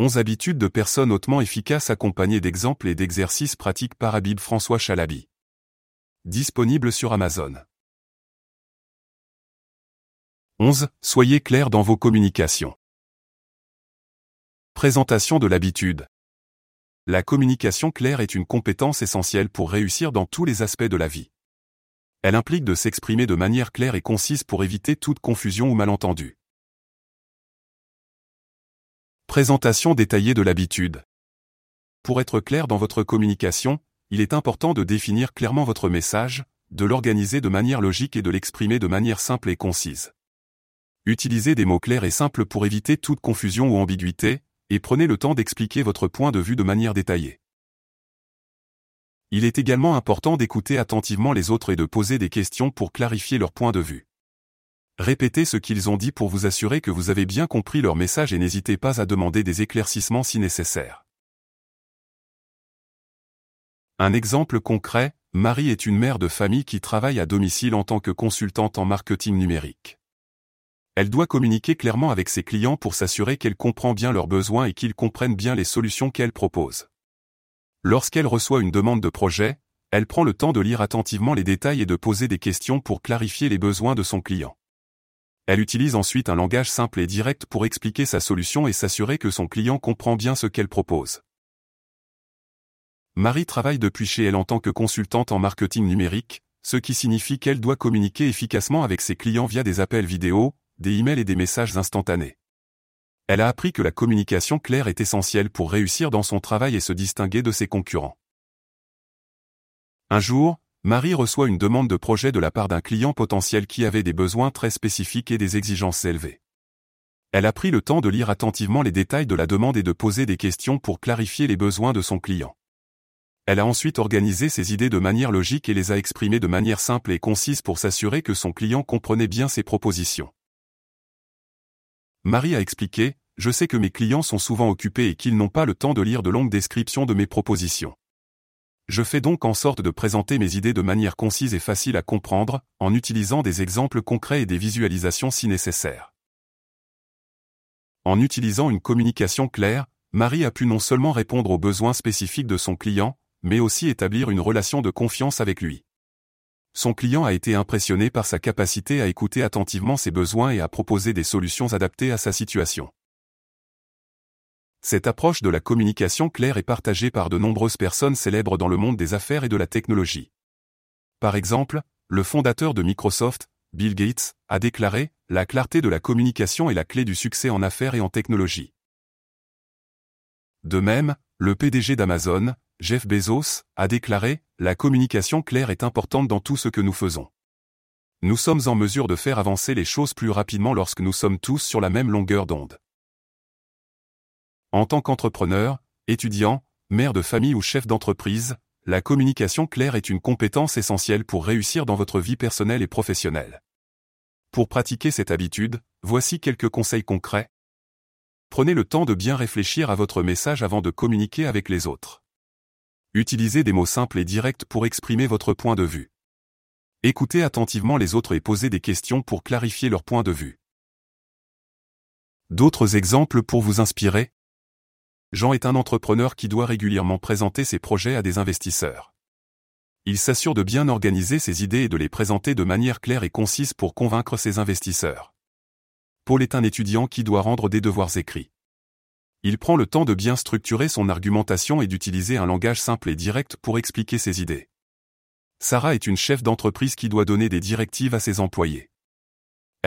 11 habitudes de personnes hautement efficaces accompagnées d'exemples et d'exercices pratiques par Habib François Chalabi. Disponible sur Amazon. 11. Soyez clair dans vos communications. Présentation de l'habitude. La communication claire est une compétence essentielle pour réussir dans tous les aspects de la vie. Elle implique de s'exprimer de manière claire et concise pour éviter toute confusion ou malentendu. Présentation détaillée de l'habitude. Pour être clair dans votre communication, il est important de définir clairement votre message, de l'organiser de manière logique et de l'exprimer de manière simple et concise. Utilisez des mots clairs et simples pour éviter toute confusion ou ambiguïté, et prenez le temps d'expliquer votre point de vue de manière détaillée. Il est également important d'écouter attentivement les autres et de poser des questions pour clarifier leur point de vue. Répétez ce qu'ils ont dit pour vous assurer que vous avez bien compris leur message et n'hésitez pas à demander des éclaircissements si nécessaire. Un exemple concret, Marie est une mère de famille qui travaille à domicile en tant que consultante en marketing numérique. Elle doit communiquer clairement avec ses clients pour s'assurer qu'elle comprend bien leurs besoins et qu'ils comprennent bien les solutions qu'elle propose. Lorsqu'elle reçoit une demande de projet, elle prend le temps de lire attentivement les détails et de poser des questions pour clarifier les besoins de son client. Elle utilise ensuite un langage simple et direct pour expliquer sa solution et s'assurer que son client comprend bien ce qu'elle propose. Marie travaille depuis chez elle en tant que consultante en marketing numérique, ce qui signifie qu'elle doit communiquer efficacement avec ses clients via des appels vidéo, des emails et des messages instantanés. Elle a appris que la communication claire est essentielle pour réussir dans son travail et se distinguer de ses concurrents. Un jour, Marie reçoit une demande de projet de la part d'un client potentiel qui avait des besoins très spécifiques et des exigences élevées. Elle a pris le temps de lire attentivement les détails de la demande et de poser des questions pour clarifier les besoins de son client. Elle a ensuite organisé ses idées de manière logique et les a exprimées de manière simple et concise pour s'assurer que son client comprenait bien ses propositions. Marie a expliqué, Je sais que mes clients sont souvent occupés et qu'ils n'ont pas le temps de lire de longues descriptions de mes propositions. Je fais donc en sorte de présenter mes idées de manière concise et facile à comprendre, en utilisant des exemples concrets et des visualisations si nécessaire. En utilisant une communication claire, Marie a pu non seulement répondre aux besoins spécifiques de son client, mais aussi établir une relation de confiance avec lui. Son client a été impressionné par sa capacité à écouter attentivement ses besoins et à proposer des solutions adaptées à sa situation. Cette approche de la communication claire est partagée par de nombreuses personnes célèbres dans le monde des affaires et de la technologie. Par exemple, le fondateur de Microsoft, Bill Gates, a déclaré La clarté de la communication est la clé du succès en affaires et en technologie. De même, le PDG d'Amazon, Jeff Bezos, a déclaré La communication claire est importante dans tout ce que nous faisons. Nous sommes en mesure de faire avancer les choses plus rapidement lorsque nous sommes tous sur la même longueur d'onde. En tant qu'entrepreneur, étudiant, mère de famille ou chef d'entreprise, la communication claire est une compétence essentielle pour réussir dans votre vie personnelle et professionnelle. Pour pratiquer cette habitude, voici quelques conseils concrets. Prenez le temps de bien réfléchir à votre message avant de communiquer avec les autres. Utilisez des mots simples et directs pour exprimer votre point de vue. Écoutez attentivement les autres et posez des questions pour clarifier leur point de vue. D'autres exemples pour vous inspirer Jean est un entrepreneur qui doit régulièrement présenter ses projets à des investisseurs. Il s'assure de bien organiser ses idées et de les présenter de manière claire et concise pour convaincre ses investisseurs. Paul est un étudiant qui doit rendre des devoirs écrits. Il prend le temps de bien structurer son argumentation et d'utiliser un langage simple et direct pour expliquer ses idées. Sarah est une chef d'entreprise qui doit donner des directives à ses employés.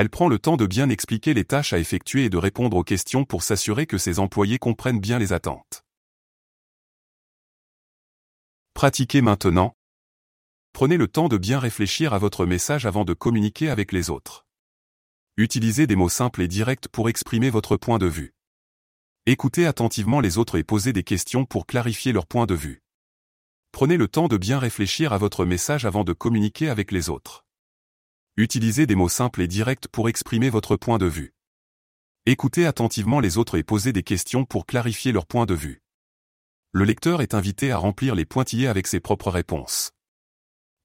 Elle prend le temps de bien expliquer les tâches à effectuer et de répondre aux questions pour s'assurer que ses employés comprennent bien les attentes. Pratiquez maintenant. Prenez le temps de bien réfléchir à votre message avant de communiquer avec les autres. Utilisez des mots simples et directs pour exprimer votre point de vue. Écoutez attentivement les autres et posez des questions pour clarifier leur point de vue. Prenez le temps de bien réfléchir à votre message avant de communiquer avec les autres. Utilisez des mots simples et directs pour exprimer votre point de vue. Écoutez attentivement les autres et posez des questions pour clarifier leur point de vue. Le lecteur est invité à remplir les pointillés avec ses propres réponses.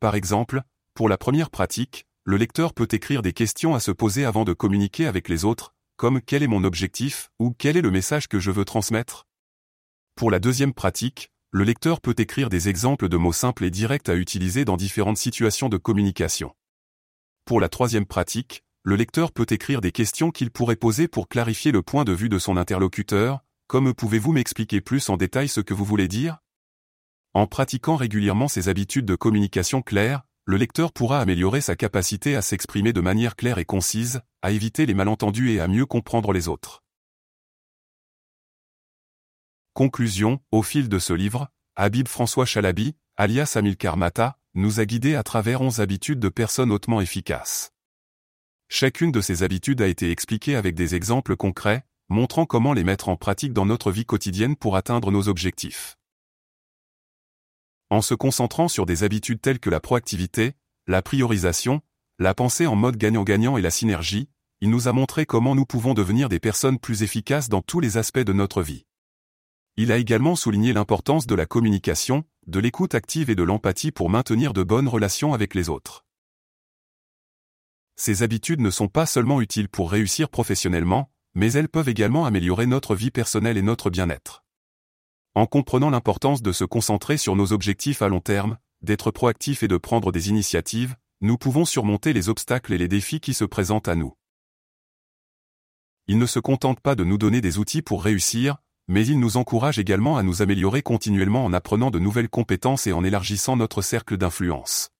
Par exemple, pour la première pratique, le lecteur peut écrire des questions à se poser avant de communiquer avec les autres, comme quel est mon objectif? ou quel est le message que je veux transmettre? Pour la deuxième pratique, le lecteur peut écrire des exemples de mots simples et directs à utiliser dans différentes situations de communication. Pour la troisième pratique, le lecteur peut écrire des questions qu'il pourrait poser pour clarifier le point de vue de son interlocuteur, comme pouvez-vous m'expliquer plus en détail ce que vous voulez dire? En pratiquant régulièrement ces habitudes de communication claire, le lecteur pourra améliorer sa capacité à s'exprimer de manière claire et concise, à éviter les malentendus et à mieux comprendre les autres. Conclusion, au fil de ce livre, Habib François Chalabi, alias Amilcar Mata, nous a guidés à travers 11 habitudes de personnes hautement efficaces. Chacune de ces habitudes a été expliquée avec des exemples concrets, montrant comment les mettre en pratique dans notre vie quotidienne pour atteindre nos objectifs. En se concentrant sur des habitudes telles que la proactivité, la priorisation, la pensée en mode gagnant-gagnant et la synergie, il nous a montré comment nous pouvons devenir des personnes plus efficaces dans tous les aspects de notre vie. Il a également souligné l'importance de la communication, de l'écoute active et de l'empathie pour maintenir de bonnes relations avec les autres. Ces habitudes ne sont pas seulement utiles pour réussir professionnellement, mais elles peuvent également améliorer notre vie personnelle et notre bien-être. En comprenant l'importance de se concentrer sur nos objectifs à long terme, d'être proactif et de prendre des initiatives, nous pouvons surmonter les obstacles et les défis qui se présentent à nous. Il ne se contente pas de nous donner des outils pour réussir, mais il nous encourage également à nous améliorer continuellement en apprenant de nouvelles compétences et en élargissant notre cercle d'influence.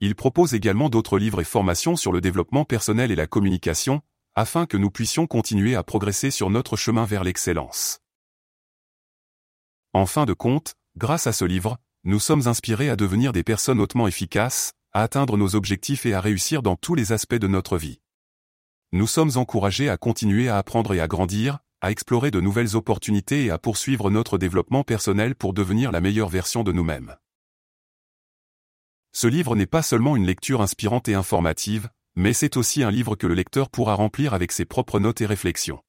Il propose également d'autres livres et formations sur le développement personnel et la communication, afin que nous puissions continuer à progresser sur notre chemin vers l'excellence. En fin de compte, grâce à ce livre, nous sommes inspirés à devenir des personnes hautement efficaces, à atteindre nos objectifs et à réussir dans tous les aspects de notre vie. Nous sommes encouragés à continuer à apprendre et à grandir, à explorer de nouvelles opportunités et à poursuivre notre développement personnel pour devenir la meilleure version de nous-mêmes. Ce livre n'est pas seulement une lecture inspirante et informative, mais c'est aussi un livre que le lecteur pourra remplir avec ses propres notes et réflexions.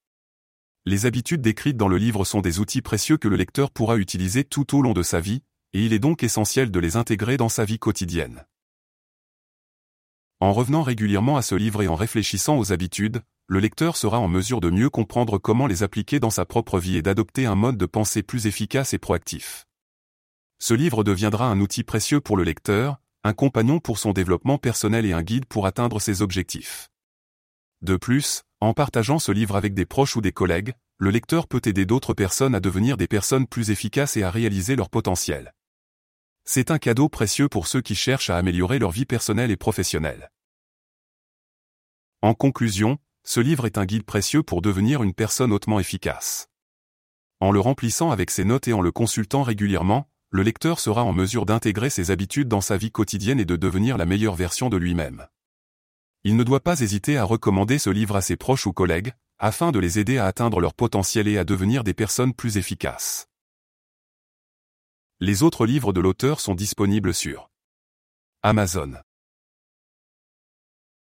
Les habitudes décrites dans le livre sont des outils précieux que le lecteur pourra utiliser tout au long de sa vie, et il est donc essentiel de les intégrer dans sa vie quotidienne. En revenant régulièrement à ce livre et en réfléchissant aux habitudes, le lecteur sera en mesure de mieux comprendre comment les appliquer dans sa propre vie et d'adopter un mode de pensée plus efficace et proactif. Ce livre deviendra un outil précieux pour le lecteur, un compagnon pour son développement personnel et un guide pour atteindre ses objectifs. De plus, en partageant ce livre avec des proches ou des collègues, le lecteur peut aider d'autres personnes à devenir des personnes plus efficaces et à réaliser leur potentiel. C'est un cadeau précieux pour ceux qui cherchent à améliorer leur vie personnelle et professionnelle. En conclusion, ce livre est un guide précieux pour devenir une personne hautement efficace. En le remplissant avec ses notes et en le consultant régulièrement, le lecteur sera en mesure d'intégrer ses habitudes dans sa vie quotidienne et de devenir la meilleure version de lui-même. Il ne doit pas hésiter à recommander ce livre à ses proches ou collègues, afin de les aider à atteindre leur potentiel et à devenir des personnes plus efficaces. Les autres livres de l'auteur sont disponibles sur Amazon.